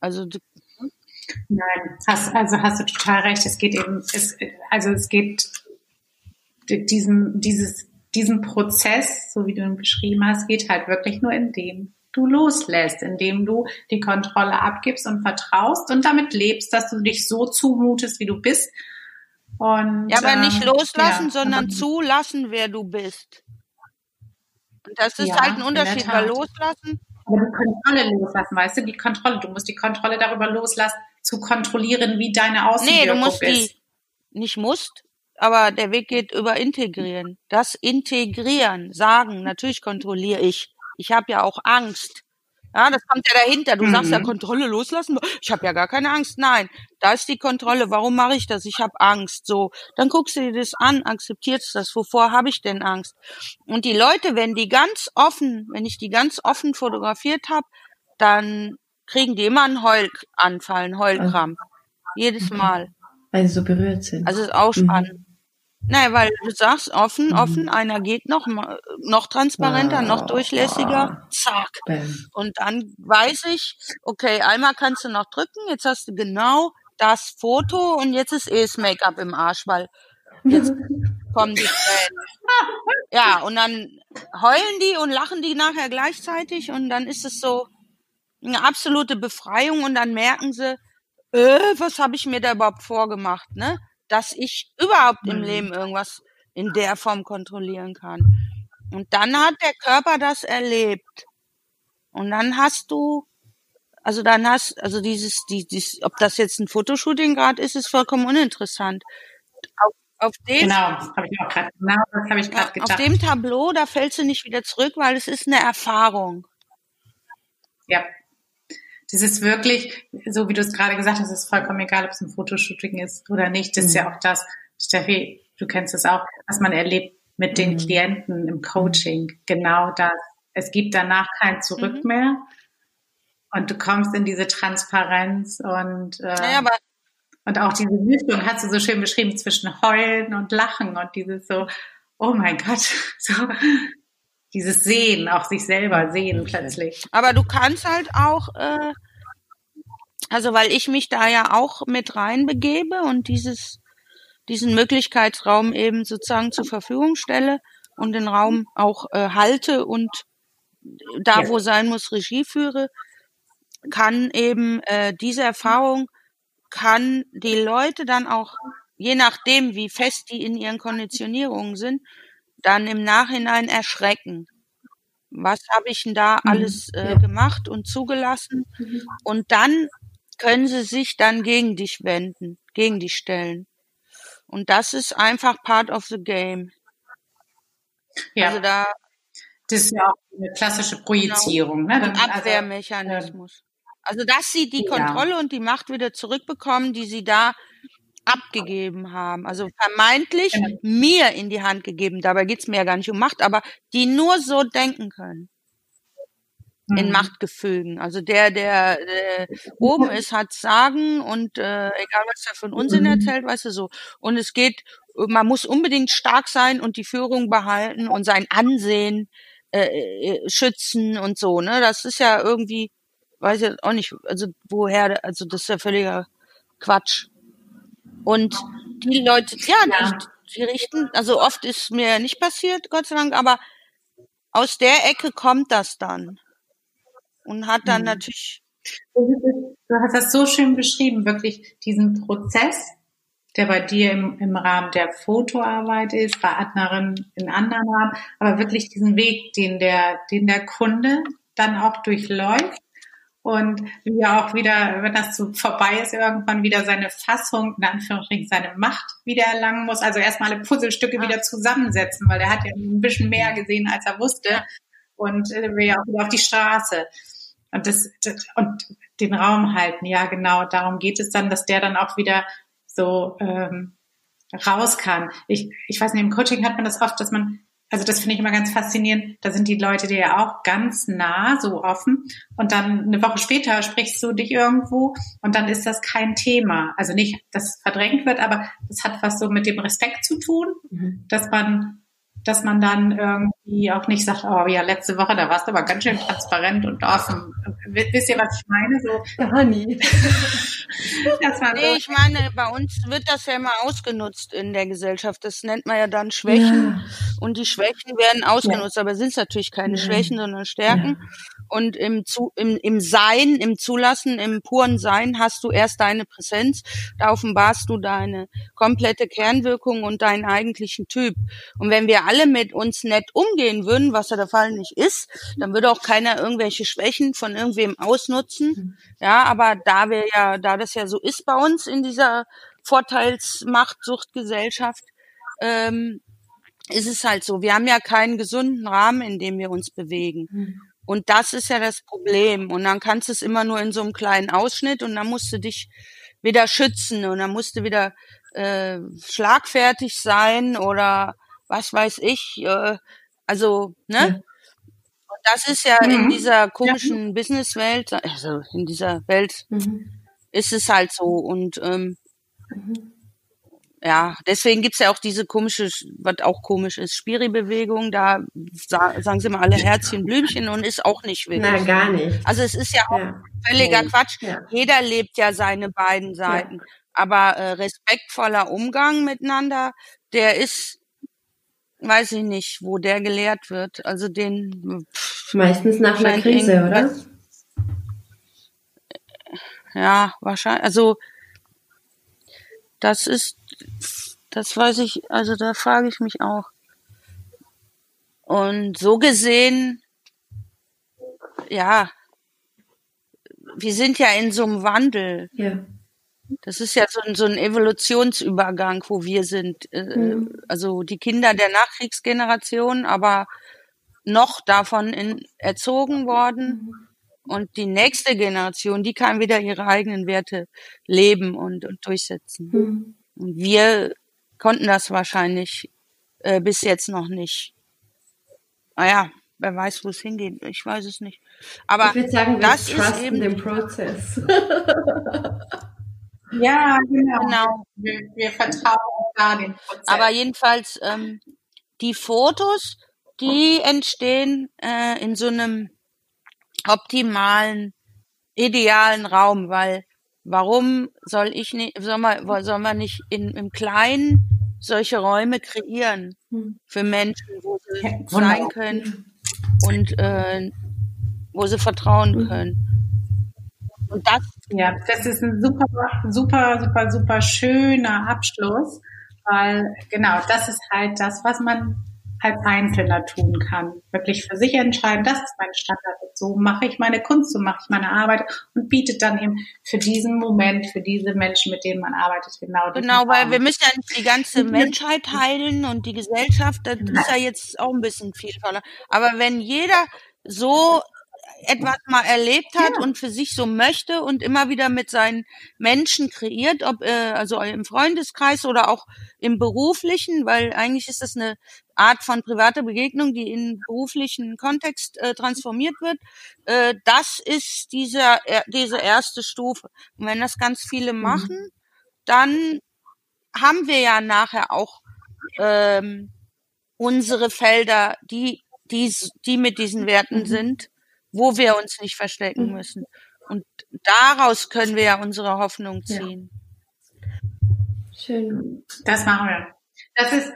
Also Nein, hast, also hast du total recht. Es geht eben, es, also es geht diesem, dieses diesen Prozess, so wie du ihn beschrieben hast, geht halt wirklich nur indem du loslässt, indem du die Kontrolle abgibst und vertraust und damit lebst, dass du dich so zumutest, wie du bist. Und, ja, aber nicht ähm, loslassen, ja, sondern zulassen, wer du bist. Und das ist ja, halt ein Unterschied, weil loslassen. Aber die Kontrolle loslassen, weißt du, die Kontrolle, du musst die Kontrolle darüber loslassen, zu kontrollieren, wie deine Außenwirkung ist. Nee, du musst ist. die, nicht musst, aber der Weg geht über Integrieren. Das Integrieren, sagen, natürlich kontrolliere ich. Ich habe ja auch Angst. Ja, das kommt ja dahinter. Du mhm. sagst ja mhm. Kontrolle loslassen. Ich habe ja gar keine Angst. Nein, da ist die Kontrolle. Warum mache ich das? Ich habe Angst. So, dann guckst du dir das an, akzeptierst das. Wovor habe ich denn Angst? Und die Leute, wenn die ganz offen, wenn ich die ganz offen fotografiert habe, dann kriegen die immer einen Heulanfall, einen Heulkrampf. Jedes Mal. Weil sie so berührt sind. Also ist auch spannend. Mhm. Naja, weil du sagst offen, offen, einer geht noch, noch transparenter, noch durchlässiger, zack. Bam. Und dann weiß ich, okay, einmal kannst du noch drücken, jetzt hast du genau das Foto und jetzt ist eh das Make-up im Arsch, weil jetzt [LAUGHS] kommen die Tränen. Ja, und dann heulen die und lachen die nachher gleichzeitig und dann ist es so eine absolute Befreiung und dann merken sie, äh, was habe ich mir da überhaupt vorgemacht, ne? Dass ich überhaupt im Mhm. Leben irgendwas in der Form kontrollieren kann. Und dann hat der Körper das erlebt. Und dann hast du, also dann hast, also dieses, die, dies, ob das jetzt ein Fotoshooting gerade ist, ist vollkommen uninteressant. Auf, auf dem, Genau, habe ich auch gerade, genau, das habe ich ja, gerade auf gedacht. dem Tableau, da fällst du nicht wieder zurück, weil es ist eine Erfahrung. Ja. Das ist wirklich, so wie du es gerade gesagt hast, ist vollkommen egal, ob es ein Fotoshooting ist oder nicht. Das ist ja auch das, Steffi, du kennst es auch, was man erlebt mit den Mhm. Klienten im Coaching. Genau das. Es gibt danach kein Zurück Mhm. mehr. Und du kommst in diese Transparenz und, äh, Naja, aber und auch diese Mischung hast du so schön beschrieben zwischen Heulen und Lachen und dieses so, oh mein Gott, [LAUGHS] so dieses Sehen, auch sich selber sehen plötzlich. Aber du kannst halt auch, äh, also weil ich mich da ja auch mit reinbegebe und dieses, diesen Möglichkeitsraum eben sozusagen zur Verfügung stelle und den Raum auch äh, halte und da, Ja. wo sein muss, Regie führe, kann eben äh, diese Erfahrung, kann die Leute dann auch, je nachdem, wie fest die in ihren Konditionierungen sind, dann im Nachhinein erschrecken. Was habe ich denn da Mhm. alles äh, gemacht und zugelassen? Und dann können sie sich dann gegen dich wenden, gegen dich stellen. Und das ist einfach part of the game. Ja, Also da das ist ja auch eine klassische Projizierung. Ne? ein Dann- also, Abwehrmechanismus. Also, dass sie die Ja. Kontrolle und die Macht wieder zurückbekommen, die sie da abgegeben haben. Also vermeintlich Genau. mir in die Hand gegeben. Dabei geht's mir ja gar nicht um Macht, aber die nur so denken können. in Mhm. Machtgefügen. Also der, der äh, oben ist, hat Sagen und äh, egal was er von Unsinn Mhm. erzählt, weißt du so. Und es geht, man muss unbedingt stark sein und die Führung behalten und sein Ansehen äh, äh, schützen und so. Ne, das ist ja irgendwie, weiß ich auch nicht, also woher, also das ist ja völliger Quatsch. Und die Leute, ja, Ja. Die, die richten, also oft ist mir nicht passiert, Gott sei Dank, aber aus der Ecke kommt das dann und hat dann Mhm. natürlich Du hast das so schön beschrieben, wirklich diesen Prozess, der bei dir im, im Rahmen der Fotoarbeit ist, bei anderen in anderen Rahmen, aber wirklich diesen Weg, den der, den der Kunde dann auch durchläuft und wie er auch wieder, wenn das so vorbei ist, irgendwann wieder seine Fassung, in Anführungsstrichen seine Macht wieder erlangen muss. Also erstmal alle Puzzlestücke Ja. wieder zusammensetzen, weil der hat ja ein bisschen mehr gesehen, als er wusste und äh, will ja auch wieder auf die Straße. Und das, das und den Raum halten, ja genau, darum geht es dann, dass der dann auch wieder so ähm, raus kann. Ich, ich weiß nicht, im Coaching hat man das oft, dass man, also das finde ich immer ganz faszinierend, da sind die Leute dir ja auch ganz nah, so offen und dann eine Woche später sprichst du dich irgendwo und dann ist das kein Thema. Also nicht, dass es verdrängt wird, aber das hat was so mit dem Respekt zu tun, Mhm. dass man dass man dann irgendwie auch nicht sagt, oh ja, letzte Woche, da warst du aber ganz schön transparent und offen. Wisst ihr, was ich meine? So, [LAUGHS] Gar nie. [LAUGHS] das war Nee, so, ich meine, bei uns wird das ja immer ausgenutzt in der Gesellschaft. Das nennt man ja dann Schwächen. Ja. Und die Schwächen werden ausgenutzt, aber sind natürlich keine Ja. Schwächen, sondern Stärken. Und im, Zu im, im Sein, im Zulassen, im puren Sein hast du erst deine Präsenz. Da offenbarst du deine komplette Kernwirkung und deinen eigentlichen Typ. Und wenn wir alle mit uns nett umgehen würden, was ja der Fall nicht ist, dann würde auch keiner irgendwelche Schwächen von irgendwem ausnutzen. Ja, aber da wir ja, da das ja so ist bei uns in dieser Vorteilsmachtsuchtgesellschaft, ähm, ist es halt so. Wir haben ja keinen gesunden Rahmen, in dem wir uns bewegen. Und das ist ja das Problem. Und dann kannst du es immer nur in so einem kleinen Ausschnitt und dann musst du dich wieder schützen und dann musst du wieder äh, schlagfertig sein oder was weiß ich. Äh, also, ne? Ja. Und das ist ja in Mhm. dieser komischen Businesswelt, also in dieser Welt Mhm. ist es halt so. Und ähm, Mhm. Ja, deswegen gibt's ja auch diese komische, was auch komisch ist, Spiri-Bewegung, da sa sagen sie mal alle Herzchen, Blümchen und ist auch nicht wirklich. Na, gar nicht. Also es ist ja auch Ja. völliger Nee. Quatsch. Ja. Jeder lebt ja seine beiden Seiten. Aber äh, respektvoller Umgang miteinander, der ist, weiß ich nicht, wo der gelehrt wird. Also den, pff, Meistens nach einer Krise, oder? ja, wahrscheinlich, also das ist, das weiß ich, also da frage ich mich auch. Und so gesehen, ja, wir sind ja in so einem Wandel. Ja. Das ist ja so ein, so ein Evolutionsübergang, wo wir sind. Äh, Mhm. Also die Kinder der Nachkriegsgeneration, aber noch davon in, erzogen worden. Und die nächste Generation, die kann wieder ihre eigenen Werte leben und, und durchsetzen. Mhm. Wir konnten das wahrscheinlich äh, bis jetzt noch nicht. Naja, wer weiß, wo es hingeht. Ich weiß es nicht. Aber Ich würde sagen, wir das ist eben den Prozess. [LAUGHS] Ja, genau. genau. Wir, wir vertrauen da den Prozess. Aber jedenfalls ähm, die Fotos, die entstehen äh, in so einem optimalen, idealen Raum, weil warum soll ich nicht, soll man, soll man nicht in, im Kleinen solche Räume kreieren Mhm. für Menschen, wo sie Ja, sein können und äh, wo sie vertrauen Mhm. können. Und das Ja, das ist ein super, super, super, super schöner Abschluss, weil genau das ist halt das, was man als Einzelner tun kann. Wirklich für sich entscheiden, das ist mein Standard. So mache ich meine Kunst, so mache ich meine Arbeit und bietet dann eben für diesen Moment, für diese Menschen, mit denen man arbeitet, genau diesen Genau, weil wir müssen ja nicht die ganze Menschheit heilen und die Gesellschaft, das ist ja jetzt auch ein bisschen viel verlangt. Aber wenn jeder so etwas mal erlebt hat Ja. und für sich so möchte und immer wieder mit seinen Menschen kreiert, ob äh, also im Freundeskreis oder auch im beruflichen, weil eigentlich ist das eine Art von privater Begegnung, die in beruflichen Kontext äh, transformiert wird. Äh, das ist dieser äh, diese erste Stufe. Und wenn das ganz viele machen, dann haben wir ja nachher auch ähm, unsere Felder, die, die, die mit diesen Werten sind, wo wir uns nicht verstecken Mhm. müssen. Und daraus können wir ja unsere Hoffnung Ja. ziehen. Schön. Das machen wir. Das ist,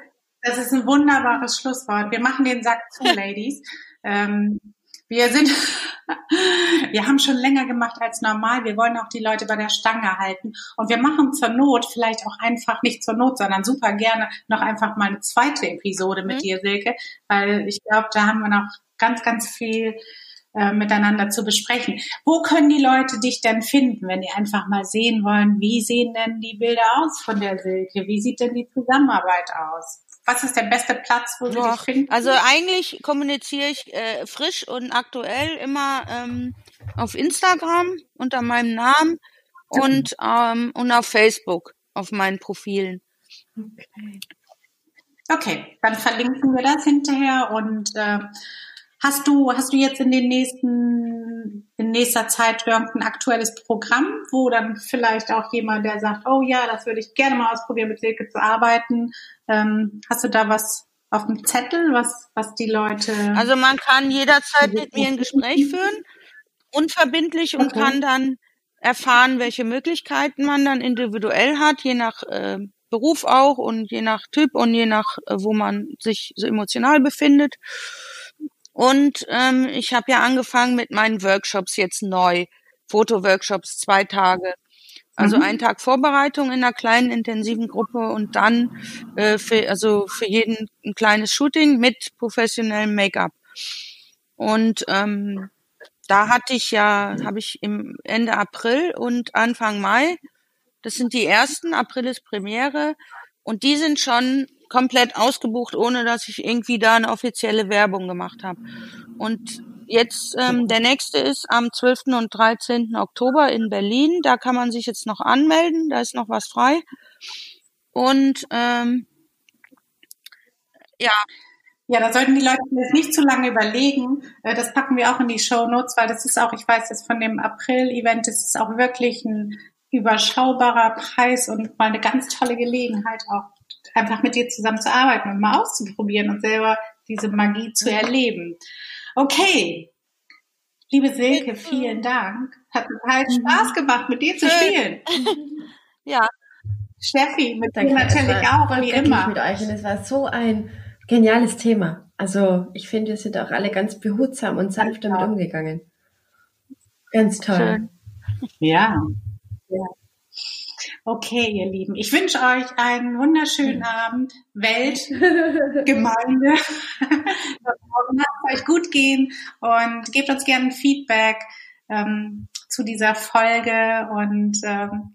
das ist ein wunderbares Schlusswort. Wir machen den Sack zu, [LAUGHS] Ladies. Ähm, wir sind, [LAUGHS] wir haben schon länger gemacht als normal. Wir wollen auch die Leute bei der Stange halten. Und wir machen zur Not vielleicht auch einfach nicht zur Not, sondern super gerne noch einfach mal eine zweite Episode mit Mhm. dir, Silke. Weil ich glaube, da haben wir noch ganz, ganz viel äh, miteinander zu besprechen. Wo können die Leute dich denn finden, wenn die einfach mal sehen wollen, wie sehen denn die Bilder aus von der Silke? Wie sieht denn die Zusammenarbeit aus? Was ist der beste Platz, wo sie dich Doch, finden? also eigentlich kommuniziere ich äh, frisch und aktuell immer ähm, auf Instagram unter meinem Namen und, ähm, und auf Facebook auf meinen Profilen. Okay. Okay, dann verlinken wir das hinterher und äh, Hast du, hast du jetzt in den nächsten, in nächster Zeit irgendein aktuelles Programm, wo dann vielleicht auch jemand, der sagt, oh ja, das würde ich gerne mal ausprobieren, mit Silke zu arbeiten. Ähm, hast du da was auf dem Zettel, was, was die Leute. Also man kann jederzeit mit mir ein Gespräch führen, unverbindlich und Okay. kann dann erfahren, welche Möglichkeiten man dann individuell hat, je nach äh, Beruf auch und je nach Typ und je nach, äh, wo man sich so emotional befindet. Und ähm, ich habe ja angefangen mit meinen Workshops jetzt neu, Fotoworkshops, zwei Tage. Also Mhm. ein Tag Vorbereitung in einer kleinen intensiven Gruppe und dann äh, für, also für jeden ein kleines Shooting mit professionellem Make-up. Und ähm, da hatte ich ja, habe ich im Ende April und Anfang Mai, das sind die ersten, April ist Premiere und die sind schon komplett ausgebucht, ohne dass ich irgendwie da eine offizielle Werbung gemacht habe. Und jetzt ähm, der nächste ist am 12. und 13. Oktober in Berlin. Da kann man sich jetzt noch anmelden, da ist noch was frei. Und ähm, ja, Ja, da sollten die Leute jetzt nicht zu lange überlegen. Äh, Das packen wir auch in die Show Notes, weil das ist auch, ich weiß jetzt von dem April-Event, das ist auch wirklich ein überschaubarer Preis und mal eine ganz tolle Gelegenheit auch einfach mit dir zusammen zu arbeiten und mal auszuprobieren und selber diese Magie zu erleben. Okay. Liebe Silke, vielen Dank. Hat total Spaß gemacht, mit dir zu spielen. [LAUGHS] Ja, Steffi, mit dir Danke, natürlich war auch, wie immer. mit euch und es war so ein geniales Thema. Also ich finde, wir sind auch alle ganz behutsam und sanft damit Ja. umgegangen. Ganz toll. schön. Ja. ja. Okay, ihr Lieben. Ich wünsche euch einen wunderschönen Abend. Welt, [LAUGHS] Gemeinde. Lasst es euch gut gehen und gebt uns gerne Feedback ähm, zu dieser Folge und ähm,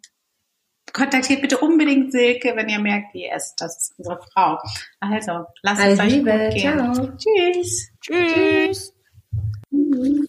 kontaktiert bitte unbedingt Silke, wenn ihr merkt, wie es das ist unsere Frau. Also, lasst es Alles euch Liebe. gut gehen. Ciao. Tschüss. Tschüss. Tschüss.